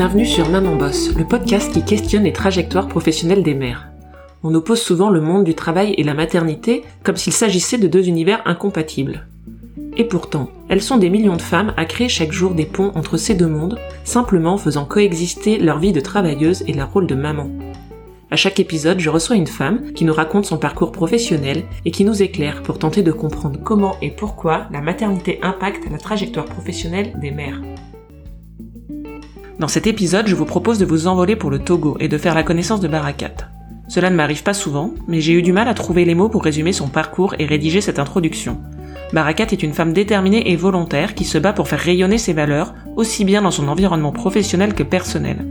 Bienvenue sur Maman Boss, le podcast qui questionne les trajectoires professionnelles des mères. On oppose souvent le monde du travail et la maternité comme s'il s'agissait de deux univers incompatibles. Et pourtant, elles sont des millions de femmes à créer chaque jour des ponts entre ces deux mondes, simplement faisant coexister leur vie de travailleuse et leur rôle de maman. À chaque épisode, je reçois une femme qui nous raconte son parcours professionnel et qui nous éclaire pour tenter de comprendre comment et pourquoi la maternité impacte la trajectoire professionnelle des mères. Dans cet épisode, je vous propose de vous envoler pour le Togo et de faire la connaissance de Barakat. Cela ne m'arrive pas souvent, mais j'ai eu du mal à trouver les mots pour résumer son parcours et rédiger cette introduction. Barakat est une femme déterminée et volontaire qui se bat pour faire rayonner ses valeurs, aussi bien dans son environnement professionnel que personnel.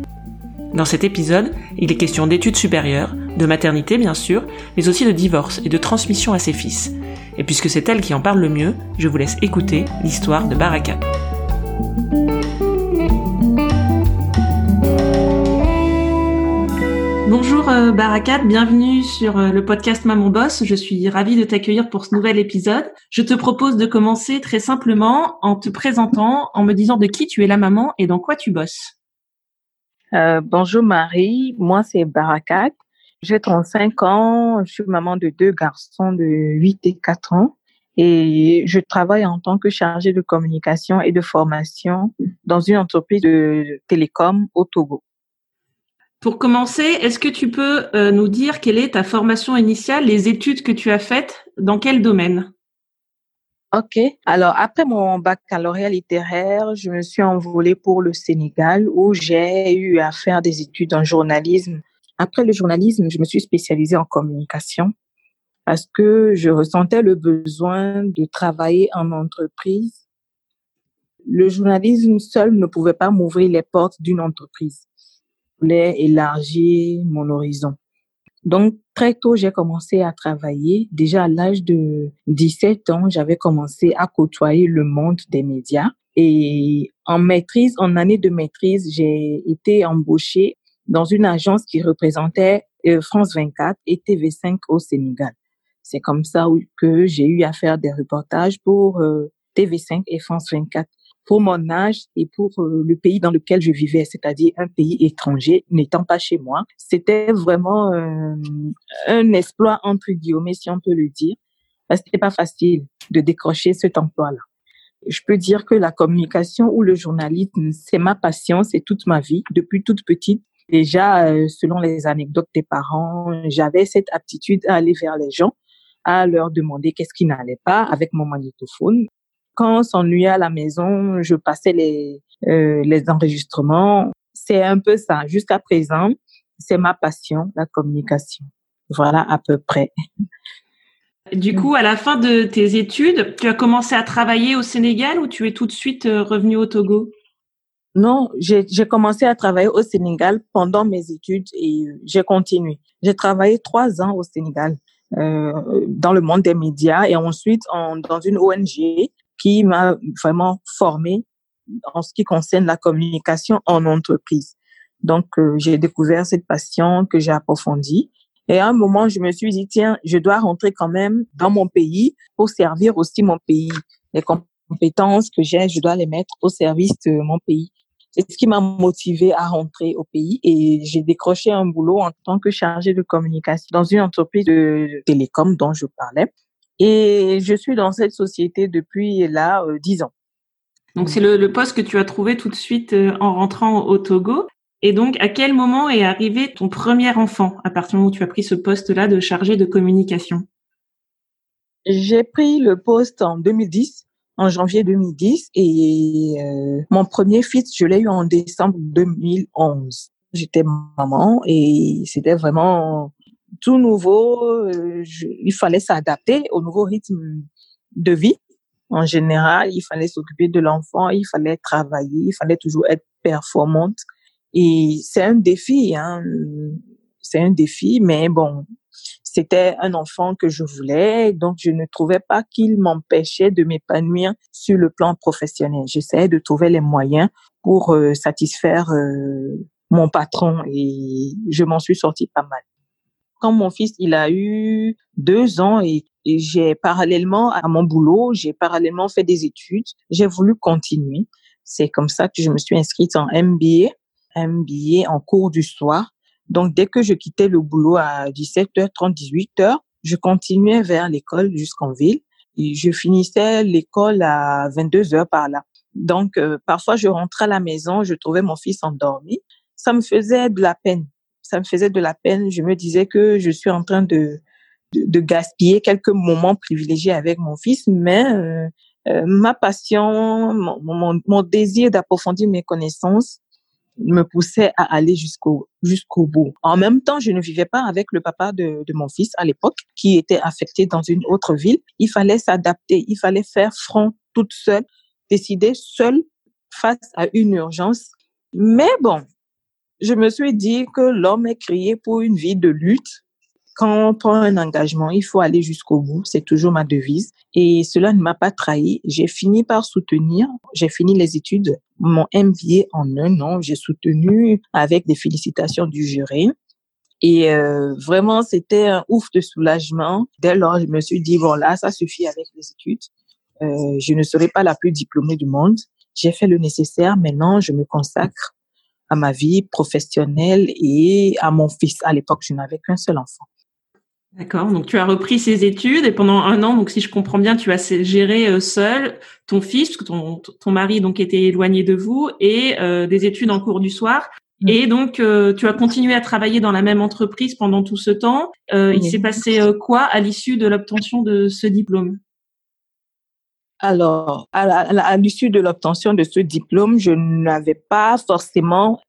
Dans cet épisode, il est question d'études supérieures, de maternité bien sûr, mais aussi de divorce et de transmission à ses fils. Et puisque c'est elle qui en parle le mieux, je vous laisse écouter l'histoire de Barakat. Bonjour euh, Barakat, bienvenue sur euh, le podcast Maman Boss. Je suis ravie de t'accueillir pour ce nouvel épisode. Je te propose de commencer très simplement en te présentant, en me disant de qui tu es la maman et dans quoi tu bosses. Euh, bonjour Marie, moi c'est Barakat. J'ai 35 ans, je suis maman de deux garçons de 8 et 4 ans et je travaille en tant que chargée de communication et de formation dans une entreprise de télécom au Togo. Pour commencer, est-ce que tu peux euh, nous dire quelle est ta formation initiale, les études que tu as faites, dans quel domaine? Ok. Alors, après mon baccalauréat littéraire, je me suis envolée pour le Sénégal où j'ai eu à faire des études en journalisme. Après le journalisme, je me suis spécialisée en communication parce que je ressentais le besoin de travailler en entreprise. Le journalisme seul ne pouvait pas m'ouvrir les portes d'une entreprise. Voulais élargir mon horizon. Donc, très tôt, j'ai commencé à travailler. Déjà à l'âge de 17 ans, j'avais commencé à côtoyer le monde des médias. Et en maîtrise, en année de maîtrise, j'ai été embauchée dans une agence qui représentait euh, France 24 et TV5 au Sénégal. C'est comme ça que j'ai eu à faire des reportages pour euh, TV5 et France 24 pour mon âge et pour euh, le pays dans lequel je vivais, c'est-à-dire un pays étranger, n'étant pas chez moi. C'était vraiment euh, un exploit entre guillemets, si on peut le dire. C'était pas facile de décrocher cet emploi-là. Je peux dire que la communication ou le journalisme, c'est ma passion, c'est toute ma vie, depuis toute petite. Déjà, euh, selon les anecdotes des parents, j'avais cette aptitude à aller vers les gens, à leur demander qu'est-ce qui n'allait pas avec mon magnétophone quand on s'ennuyait à la maison, je passais les, euh, les enregistrements. C'est un peu ça. Jusqu'à présent, c'est ma passion, la communication. Voilà à peu près. Du coup, à la fin de tes études, tu as commencé à travailler au Sénégal ou tu es tout de suite euh, revenu au Togo? Non, j'ai commencé à travailler au Sénégal pendant mes études et j'ai continué. J'ai travaillé trois ans au Sénégal euh, dans le monde des médias et ensuite en, dans une ONG qui m'a vraiment formée en ce qui concerne la communication en entreprise. Donc, euh, j'ai découvert cette passion que j'ai approfondie. Et à un moment, je me suis dit, tiens, je dois rentrer quand même dans mon pays pour servir aussi mon pays. Les compétences que j'ai, je dois les mettre au service de mon pays. C'est ce qui m'a motivé à rentrer au pays et j'ai décroché un boulot en tant que chargée de communication dans une entreprise de télécom dont je parlais. Et je suis dans cette société depuis là euh, dix ans. Donc c'est le, le, poste que tu as trouvé tout de suite euh, en rentrant au Togo. Et donc à quel moment est arrivé ton premier enfant à partir du moment où tu as pris ce poste-là de chargé de communication? J'ai pris le poste en 2010, en janvier 2010, et euh, mon premier fils, je l'ai eu en décembre 2011. J'étais maman et c'était vraiment tout nouveau. Euh, il fallait s'adapter au nouveau rythme de vie. En général, il fallait s'occuper de l'enfant, il fallait travailler, il fallait toujours être performante. Et c'est un défi, hein. C'est un défi, mais bon, c'était un enfant que je voulais, donc je ne trouvais pas qu'il m'empêchait de m'épanouir sur le plan professionnel. J'essayais de trouver les moyens pour euh, satisfaire euh, mon patron et je m'en suis sortie pas mal quand mon fils il a eu deux ans et, j'ai parallèlement à mon boulot, j'ai parallèlement fait des études, j'ai voulu continuer. C'est comme ça que je me suis inscrite en MBA billet en cours du soir. Donc, dès que je quittais le boulot à 17h30, 18h, je continuais vers l'école jusqu'en ville. Et je finissais l'école à 22h par là. Donc, euh, parfois, je rentrais à la maison, je trouvais mon fils endormi. Ça me faisait de la peine. Ça me faisait de la peine. Je me disais que je suis en train de, de, gaspiller quelques moments privilégiés avec mon fils, mais euh, euh, ma passion, mon, mon, désir d'approfondir mes connaissances me poussait à aller jusqu'au jusqu'au bout. En même temps, je ne vivais pas avec le papa de, de mon fils à l'époque, qui était affecté dans une autre ville. Il fallait s'adapter, il fallait faire front toute seule, décider seule face à une urgence. Mais bon, je me suis dit que l'homme est créé pour une vie de lutte quand on prend un engagement, il faut aller jusqu'au bout. C'est toujours ma devise. Et cela ne m'a pas trahi. J'ai fini par soutenir. J'ai fini les études, mon MBA en un an. J'ai soutenu avec des félicitations du jury. Et euh, vraiment, c'était un ouf de soulagement. Dès lors, je me suis dit, bon là, ça suffit avec les études. Euh, je ne serai pas la plus diplômée du monde. J'ai fait le nécessaire. Maintenant, je me consacre à ma vie professionnelle et à mon fils. À l'époque, je n'avais qu'un seul enfant. D'accord. Donc tu as repris ces études et pendant un an, donc si je comprends bien, tu as géré euh, seul ton fils, parce que ton, ton mari donc était éloigné de vous, et euh, des études en cours du soir. Mm. Et donc euh, tu as continué à travailler dans la même entreprise pendant tout ce temps. Il s'est passé quoi à l'issue de l'obtention de ce diplôme? Alors, à l'issue de l'obtention de ce diplôme, je n'avais pas forcément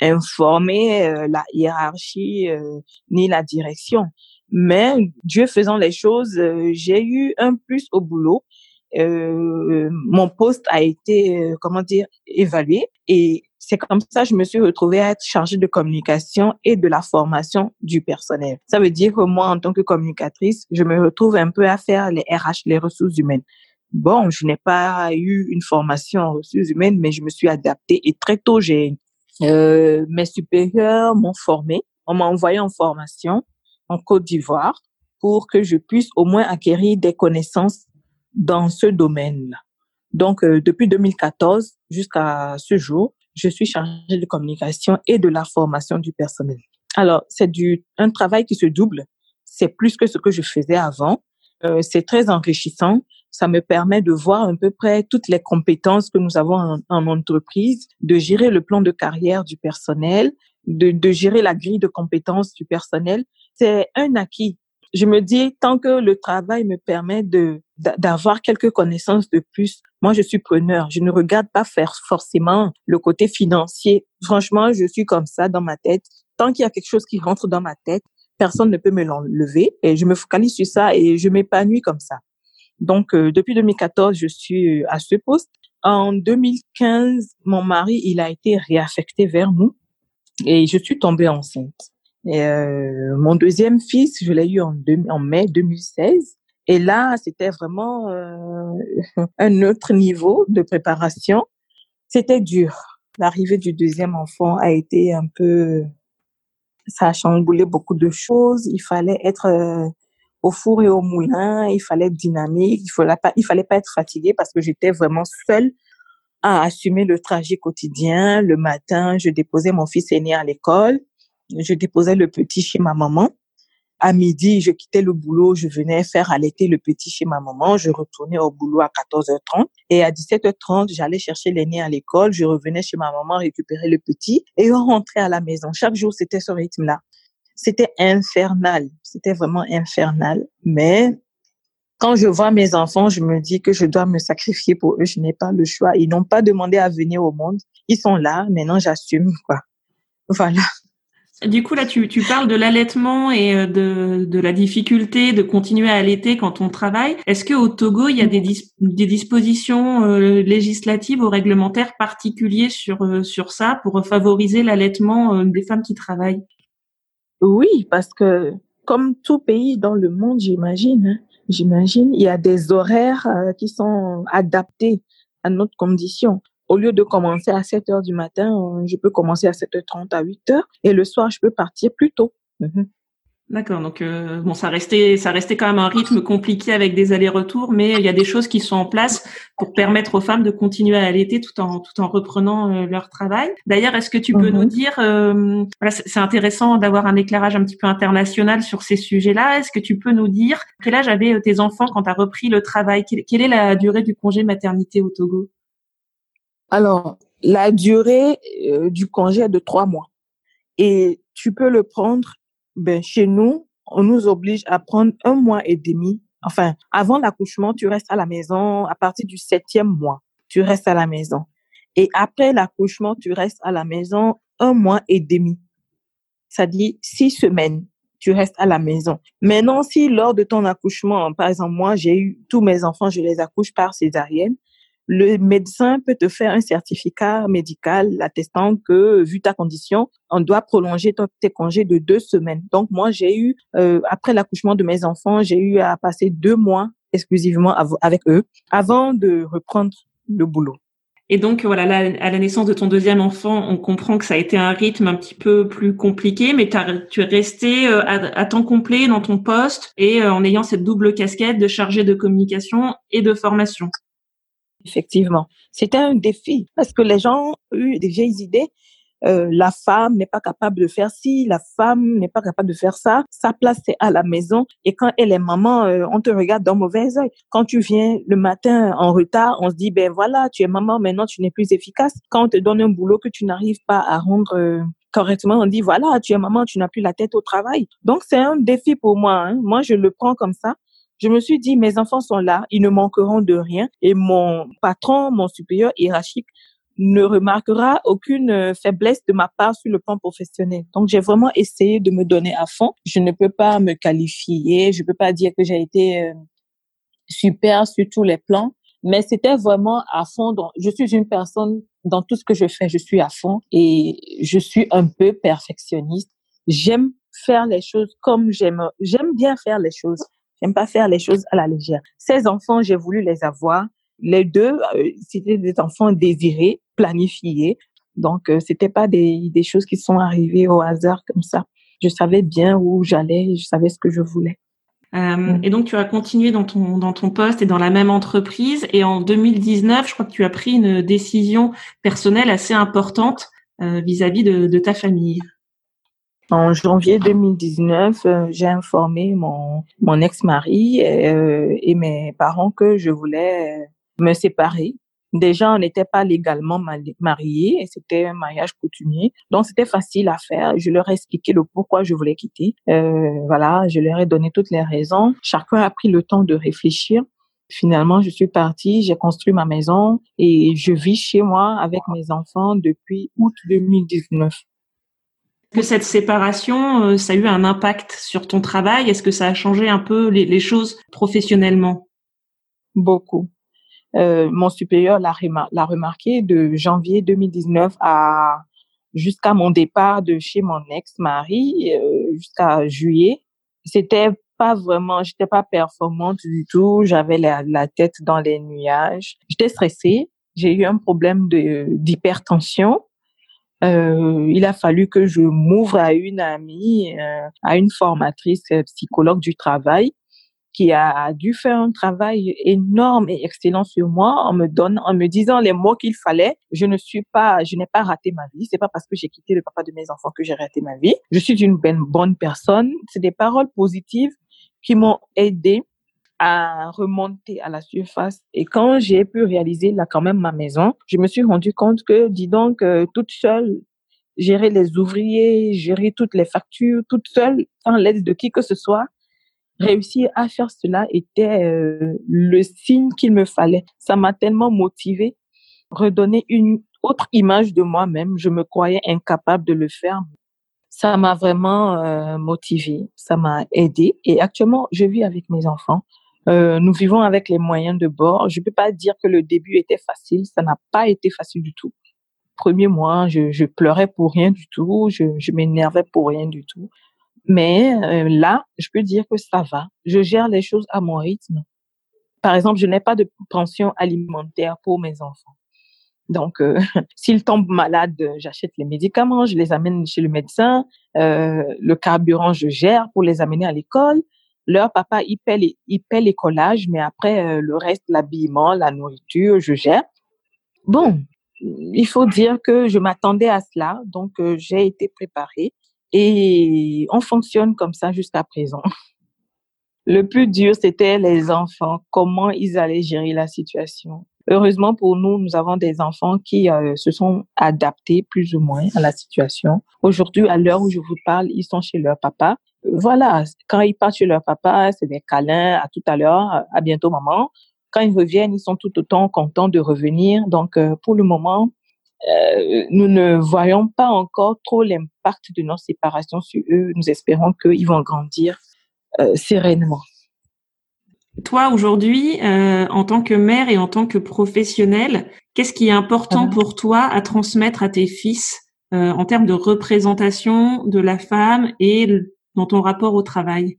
informé la hiérarchie ni la direction. Mais Dieu faisant les choses, euh, j'ai eu un plus au boulot. Euh, mon poste a été, euh, comment dire, évalué et c'est comme ça que je me suis retrouvée à être chargée de communication et de la formation du personnel. Ça veut dire que moi, en tant que communicatrice, je me retrouve un peu à faire les RH, les ressources humaines. Bon, je n'ai pas eu une formation en ressources humaines, mais je me suis adaptée et très tôt, j'ai euh, mes supérieurs m'ont formée. On m'a envoyé en formation en Côte d'Ivoire pour que je puisse au moins acquérir des connaissances dans ce domaine. Donc, euh, depuis 2014 jusqu'à ce jour, je suis chargée de communication et de la formation du personnel. Alors, c'est du un travail qui se double. C'est plus que ce que je faisais avant. Euh, c'est très enrichissant. Ça me permet de voir à peu près toutes les compétences que nous avons en, en entreprise, de gérer le plan de carrière du personnel, de, de gérer la grille de compétences du personnel c'est un acquis. Je me dis, tant que le travail me permet de d'avoir quelques connaissances de plus, moi je suis preneur. Je ne regarde pas faire forcément le côté financier. Franchement, je suis comme ça dans ma tête. Tant qu'il y a quelque chose qui rentre dans ma tête, personne ne peut me l'enlever et je me focalise sur ça et je m'épanouis comme ça. Donc euh, depuis 2014, je suis à ce poste. En 2015, mon mari, il a été réaffecté vers nous et je suis tombée enceinte. Euh, mon deuxième fils, je l'ai eu en, mai 2016. Et là, c'était vraiment euh, un autre niveau de préparation. C'était dur. L'arrivée du deuxième enfant a été un peu, ça a chamboulé beaucoup de choses. Il fallait être euh, au four et au moulin. Il fallait être dynamique. Il fallait pas, il fallait pas être fatigué parce que j'étais vraiment seule à assumer le trajet quotidien. Le matin, je déposais mon fils aîné à l'école je déposais le petit chez ma maman. À midi, je quittais le boulot, je venais faire allaiter le petit chez ma maman. Je retournais au boulot à 14h30 et à 17h30, j'allais chercher l'aîné à l'école. Je revenais chez ma maman récupérer le petit et on rentrait à la maison. Chaque jour, c'était ce rythme-là. C'était infernal. C'était vraiment infernal. Mais quand je vois mes enfants, je me dis que je dois me sacrifier pour eux. Je n'ai pas le choix. Ils n'ont pas demandé à venir au monde. Ils sont là. Maintenant, j'assume, quoi. Voilà. Du coup, là, tu, parles de l'allaitement et euh, de, la difficulté de continuer à allaiter quand on travaille. Est-ce qu'au Togo, il y a des, dispositions euh, législatives ou réglementaires particuliers sur, euh, sur ça pour favoriser l'allaitement des femmes qui travaillent? Oui, parce que comme tout pays dans le monde, j'imagine, hein, j'imagine, il y a des horaires qui sont adaptés à notre condition au lieu de commencer à 7 heures du matin, euh, je peux commencer à 7h30, à 8 heures. Et le soir, je peux partir plus tôt. Mhm. D'accord, donc euh, bon, ça restait, ça restait quand même un rythme compliqué avec des allers-retours, mais il y a des choses qui sont en place pour permettre aux femmes de continuer à allaiter tout en tout en reprenant euh, leur travail. D'ailleurs, est-ce que tu peux nous mhm. dire, euh, voilà, c'est intéressant d'avoir un éclairage un petit peu international sur ces sujets-là. Est-ce que tu peux nous dire quel âge avaient tes enfants quand tu as repris le travail? Quelle est la durée du congé maternité au Togo? Alors, la durée du congé est de trois mois et tu peux le prendre ben, chez nous, on nous oblige à prendre un mois et demi. Enfin, avant l'accouchement, tu restes à la maison. À partir du septième mois, tu restes à la maison. Et après l'accouchement, tu restes à la maison un mois et demi. Ça dit six semaines. Tu restes à la maison. Maintenant, si lors de ton accouchement, par exemple, moi, j'ai eu tous mes enfants, je les accouche par césarienne, le médecin peut te faire un certificat médical attestant que, vu ta condition, on doit prolonger tes congés de deux semaines. Donc, moi, j'ai eu, euh, après l'accouchement de mes enfants, j'ai eu à passer deux mois exclusivement avec eux avant de reprendre le boulot. Et donc voilà, à la naissance de ton deuxième enfant, on comprend que ça a été un rythme un petit peu plus compliqué, mais tu es resté euh, à, temps complet dans ton poste et euh, en ayant cette double casquette de chargé de communication et de formation. Effectivement, c'était un défi parce que les gens ont eu des vieilles idées. Euh, la femme n'est pas capable de faire ci, la femme n'est pas capable de faire ça. Sa place c'est à la maison et quand elle est maman, euh, on te regarde d'un mauvais œil. Quand tu viens le matin en retard, on se dit ben voilà, tu es maman, maintenant tu n'es plus efficace. Quand on te donne un boulot que tu n'arrives pas à rendre euh, correctement, on dit voilà, tu es maman, tu n'as plus la tête au travail. Donc c'est un défi pour moi. Hein. Moi je le prends comme ça je me suis dit, mes enfants sont là, ils ne manqueront de rien et mon patron, mon supérieur hiérarchique ne remarquera aucune euh, faiblesse de ma part sur le plan professionnel. Donc, j'ai vraiment essayé de me donner à fond. Je ne peux pas me qualifier, je peux pas dire que j'ai été euh, super sur tous les plans, mais c'était vraiment à fond. Je suis une personne dans tout ce que je fais, je suis à fond et je suis un peu perfectionniste. J'aime faire les choses comme j'aime. J'aime bien faire les choses. Pas faire les choses à la légère. Ces enfants, j'ai voulu les avoir. Les deux, euh, c'était des enfants désirés, planifiés. Donc, euh, c'était pas des, des choses qui sont arrivées au hasard comme ça. Je savais bien où j'allais, je savais ce que je voulais. Euh, mm. et donc, tu as continué dans ton, dans ton poste et dans la même entreprise. Et en 2019, je crois que tu as pris une décision personnelle assez importante vis-à-vis de, de ta famille. En janvier 2019, euh, j'ai informé mon, mon ex-mari euh, et mes parents que je voulais euh, me séparer. Déjà, on n'était pas légalement mariés et c'était un mariage coutumier. Donc, c'était facile à faire. Je leur ai expliqué le pourquoi je voulais quitter. Euh, voilà, je leur ai donné toutes les raisons. Chacun a pris le temps de réfléchir. Finalement, je suis partie, j'ai construit ma maison et je vis chez moi avec mes enfants depuis août 2019 que cette séparation, euh, ça a eu un impact sur ton travail? Est-ce que ça a changé un peu les, choses professionnellement? Beaucoup. Euh, mon supérieur l'a remarqué de janvier 2019 à jusqu'à mon départ de chez mon ex-mari euh, jusqu'à juillet. C'était pas vraiment, j'étais pas performante du tout. J'avais la, la tête dans les nuages. J'étais stressée. J'ai eu un problème d'hypertension euh, il a fallu que je m'ouvre à une amie, euh, à une formatrice euh, psychologue du travail qui a dû faire un travail énorme et excellent sur moi en me donnant, en me disant les mots qu'il fallait. Je ne suis pas, je n'ai pas raté ma vie. C'est pas parce que j'ai quitté le papa de mes enfants que j'ai raté ma vie. Je suis une bonne, bonne personne. C'est des paroles positives qui m'ont aidé à remonter à la surface. Et quand j'ai pu réaliser là quand même ma maison, je me suis rendu compte que, dis donc, euh, toute seule, gérer les ouvriers, gérer toutes les factures, toute seule, sans l'aide de qui que ce soit, réussir à faire cela était euh, le signe qu'il me fallait. Ça m'a tellement motivé, redonner une autre image de moi-même. Je me croyais incapable de le faire. Ça m'a vraiment euh, motivé, ça m'a aidé. Et actuellement, je vis avec mes enfants. Euh, nous vivons avec les moyens de bord. Je ne peux pas dire que le début était facile. Ça n'a pas été facile du tout. Premier mois, je, pleurais pour rien du tout. Je, m'énervais pour rien du tout. Mais euh, là, je peux dire que ça va. Je gère les choses à mon rythme. Par exemple, je n'ai pas de pension alimentaire pour mes enfants. Donc, euh, s'ils tombent malades, j'achète les médicaments, je les amène chez le médecin. Le carburant, je gère pour les amener à l'école. Leur papa, il paie les, il les collages, mais après, euh, le reste, l'habillement, la nourriture, je gère. Bon, il faut dire que je m'attendais à cela, donc euh, j'ai été préparée et on fonctionne comme ça jusqu'à présent. Le plus dur, c'était les enfants, comment ils allaient gérer la situation. Heureusement pour nous, nous avons des enfants qui euh, se sont adaptés plus ou moins à la situation. Aujourd'hui, à l'heure où je vous parle, ils sont chez leur papa. Voilà, quand ils partent chez leur papa, c'est des câlins, à tout à l'heure, à bientôt maman. Quand ils reviennent, ils sont tout autant contents de revenir. Donc, euh, pour le moment, euh, nous ne voyons pas encore trop l'impact de nos séparations sur eux. Nous espérons qu'ils vont grandir sereinement. Toi, aujourd'hui, euh, en tant que mère et en tant que professionnelle, qu'est-ce qui est important pour toi à transmettre à tes fils euh, en termes de représentation de la femme et dans ton rapport au travail?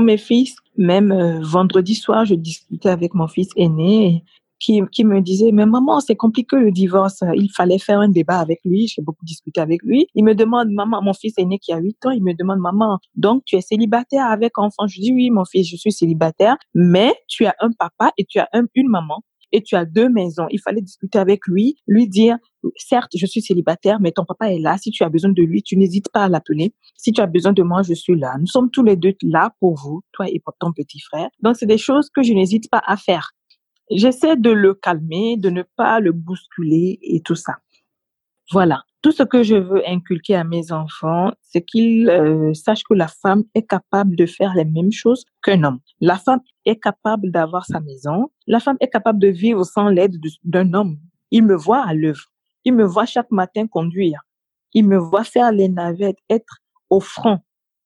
Mes fils, même euh, vendredi soir, je discutais avec mon fils aîné qui, qui me disait, mais maman, c'est compliqué le divorce. Il fallait faire un débat avec lui. J'ai beaucoup discuté avec lui. Il me demande, maman, mon fils aîné qui a 8 ans, il me demande, maman, donc tu es célibataire avec enfant? Je dis oui, mon fils, je suis célibataire, mais tu as un papa et tu as un, une maman et tu as deux maisons. Il fallait discuter avec lui, lui dire, certes, je suis célibataire, mais ton papa est là. Si tu as besoin de lui, tu n'hésites pas à l'appeler. Si tu as besoin de moi, je suis là. Nous sommes tous les deux là pour vous, toi et pour ton petit frère. Donc, c'est des choses que je n'hésite pas à faire. J'essaie de le calmer, de ne pas le bousculer et tout ça. Voilà. Tout ce que je veux inculquer à mes enfants, c'est qu'ils euh, sachent que la femme est capable de faire les mêmes choses qu'un homme. La femme est capable d'avoir sa maison. La femme est capable de vivre sans l'aide d'un homme. Il me voit à l'œuvre. Il me voit chaque matin conduire. Il me voit faire les navettes, être au front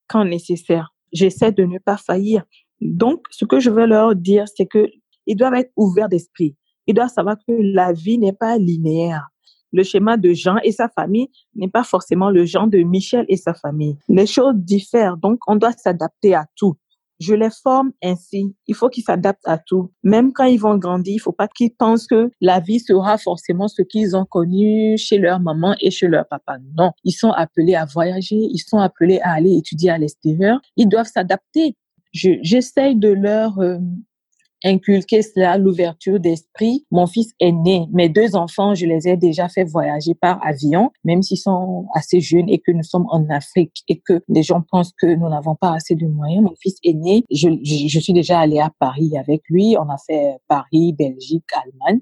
quand nécessaire. J'essaie de ne pas faillir. Donc, ce que je veux leur dire, c'est que ils doivent être ouverts d'esprit. Ils doivent savoir que la vie n'est pas linéaire. Le schéma de Jean et sa famille n'est pas forcément le genre de Michel et sa famille. Les choses diffèrent, donc on doit s'adapter à tout. Je les forme ainsi. Il faut qu'ils s'adaptent à tout. Même quand ils vont grandir, il faut pas qu'ils pensent que la vie sera forcément ce qu'ils ont connu chez leur maman et chez leur papa. Non. Ils sont appelés à voyager. Ils sont appelés à aller étudier à l'extérieur. Ils doivent s'adapter. J'essaye de leur euh, inculquer cela, l'ouverture d'esprit. Mon fils est né. Mes deux enfants, je les ai déjà fait voyager par avion, même s'ils sont assez jeunes et que nous sommes en Afrique et que les gens pensent que nous n'avons pas assez de moyens. Mon fils est né. Je, je, suis déjà allée à Paris avec lui. On a fait Paris, Belgique, Allemagne.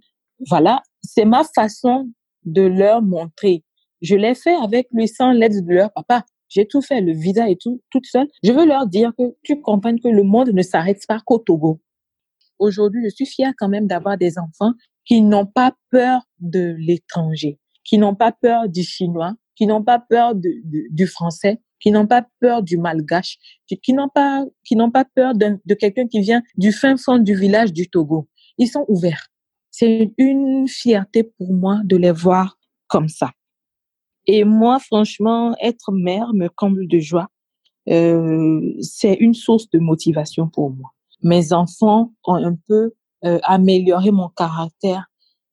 Voilà. C'est ma façon de leur montrer. Je l'ai fait avec lui sans l'aide de leur papa. J'ai tout fait, le visa et tout, toute seule. Je veux leur dire que tu comprennes que le monde ne s'arrête pas qu'au Togo aujourd'hui, je suis fière quand même d'avoir des enfants qui n'ont pas peur de l'étranger, qui n'ont pas peur du chinois, qui n'ont pas peur du français, qui n'ont pas peur du malgache, qui n'ont pas, qui n'ont pas peur de, de quelqu'un qui vient du fin fond du village du Togo. Ils sont ouverts. C'est une fierté pour moi de les voir comme ça. Et moi, franchement, être mère me comble de joie. Euh, c'est une source de motivation pour moi mes enfants ont un peu euh, amélioré mon caractère.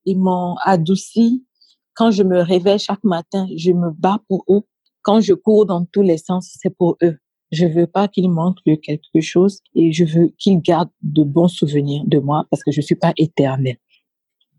Ils m'ont adouci. Quand je me réveille chaque matin, je me bats pour eux. Quand je cours dans tous les sens, c'est pour eux. Je veux pas qu'ils manquent de quelque chose et je veux qu'ils gardent de bons souvenirs de moi parce que je suis pas éternelle.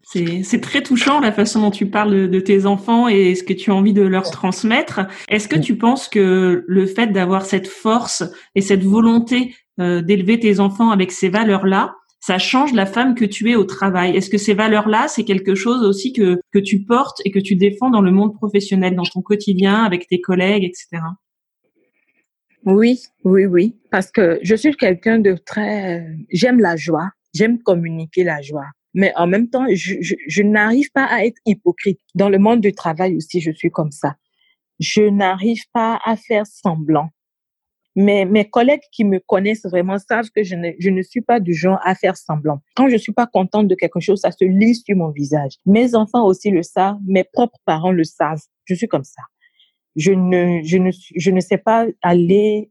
C'est très touchant la façon dont tu parles de, tes enfants et ce que tu as envie de leur transmettre. Est-ce que tu penses que le fait d'avoir cette force et cette volonté euh, d'élever tes enfants avec ces valeurs-là, ça change la femme que tu es au travail. Est-ce que ces valeurs-là, c'est quelque chose aussi que, que tu portes et que tu défends dans le monde professionnel, dans ton quotidien, avec tes collègues, etc. Oui, oui, oui. Parce que je suis quelqu'un de très... J'aime la joie. J'aime communiquer la joie. Mais en même temps, je, je, je n'arrive pas à être hypocrite. Dans le monde du travail aussi, je suis comme ça. Je n'arrive pas à faire semblant. Mais mes collègues qui me connaissent vraiment savent que je ne, je ne suis pas du genre à faire semblant. Quand je suis pas contente de quelque chose, ça se lit sur mon visage. Mes enfants aussi le savent, mes propres parents le savent. Je suis comme ça. Je ne, je ne, je ne sais pas aller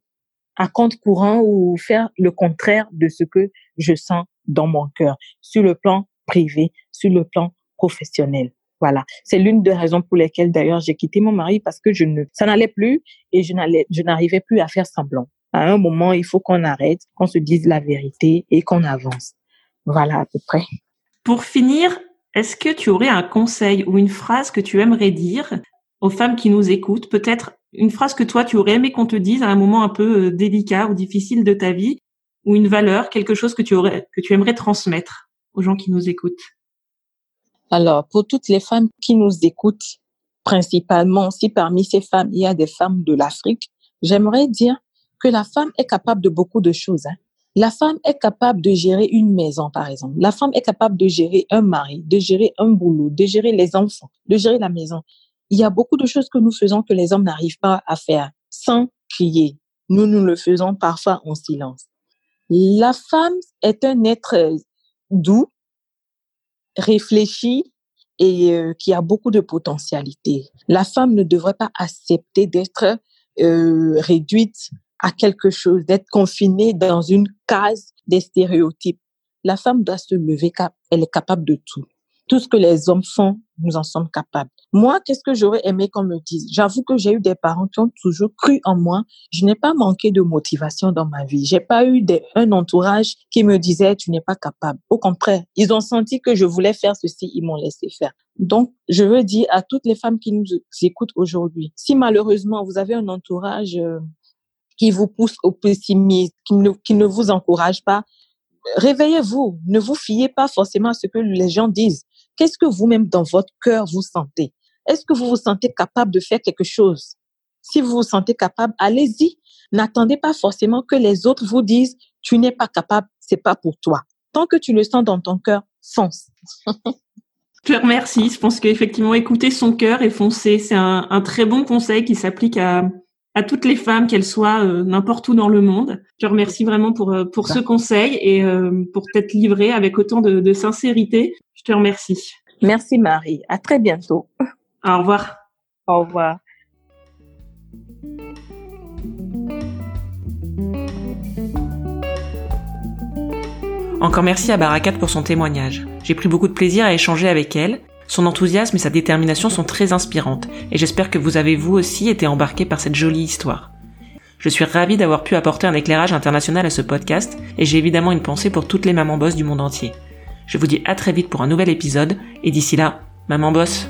à compte courant ou faire le contraire de ce que je sens dans mon cœur, sur le plan privé, sur le plan professionnel. Voilà, c'est l'une des raisons pour lesquelles d'ailleurs j'ai quitté mon mari parce que je ne, ça n'allait plus et je n'allais, je n'arrivais plus à faire semblant. À un moment, il faut qu'on arrête, qu'on se dise la vérité et qu'on avance. Voilà à peu près. Pour finir, est-ce que tu aurais un conseil ou une phrase que tu aimerais dire aux femmes qui nous écoutent? Peut-être une phrase que toi, tu aurais aimé qu'on te dise à un moment un peu euh, délicat ou difficile de ta vie ou une valeur, quelque chose que tu aurais, que tu aimerais transmettre aux gens qui nous écoutent? Alors, pour toutes les femmes qui nous écoutent, principalement si parmi ces femmes, il y a des femmes de l'Afrique, j'aimerais dire que la femme est capable de beaucoup de choses. Hein. La femme est capable de gérer une maison, par exemple. La femme est capable de gérer un mari, de gérer un boulot, de gérer les enfants, de gérer la maison. Il y a beaucoup de choses que nous faisons que les hommes n'arrivent pas à faire sans crier. Nous, nous le faisons parfois en silence. La femme est un être doux, réfléchi et euh, qui a beaucoup de potentialité. La femme ne devrait pas accepter d'être euh, réduite à quelque chose, d'être confinée dans une case des stéréotypes. La femme doit se lever, elle est capable de tout. Tout ce que les hommes font, nous en sommes capables. Moi, qu'est-ce que j'aurais aimé qu'on me dise? J'avoue que j'ai eu des parents qui ont toujours cru en moi. Je n'ai pas manqué de motivation dans ma vie. J'ai pas eu un entourage qui me disait tu n'es pas capable. Au contraire, ils ont senti que je voulais faire ceci, ils m'ont laissé faire. Donc, je veux dire à toutes les femmes qui nous écoutent aujourd'hui, si malheureusement vous avez un entourage euh, qui vous pousse au pessimisme, qui ne, qui ne vous encourage pas, réveillez-vous. Ne vous fiez pas forcément à ce que les gens disent. Qu'est-ce que vous-même dans votre cœur vous sentez? Est-ce que vous vous sentez capable de faire quelque chose? Si vous vous sentez capable, allez-y. N'attendez pas forcément que les autres vous disent tu n'es pas capable, c'est pas pour toi. Tant que tu le sens dans ton cœur, fonce. Je te remercie. Je pense qu'effectivement, écouter son cœur et foncer, c'est un, un très bon conseil qui s'applique à, à toutes les femmes, qu'elles soient euh, n'importe où dans le monde. Je te remercie vraiment pour, euh, pour ce conseil et euh, pour t'être livrée avec autant de, de, sincérité. Je te remercie. Merci Marie. À très bientôt. Au revoir. Au revoir. Encore merci à Barakat pour son témoignage. J'ai pris beaucoup de plaisir à échanger avec elle son enthousiasme et sa détermination sont très inspirantes, et j'espère que vous avez vous aussi été embarqué par cette jolie histoire. Je suis ravie d'avoir pu apporter un éclairage international à ce podcast, et j'ai évidemment une pensée pour toutes les mamans boss du monde entier. Je vous dis à très vite pour un nouvel épisode, et d'ici là, maman boss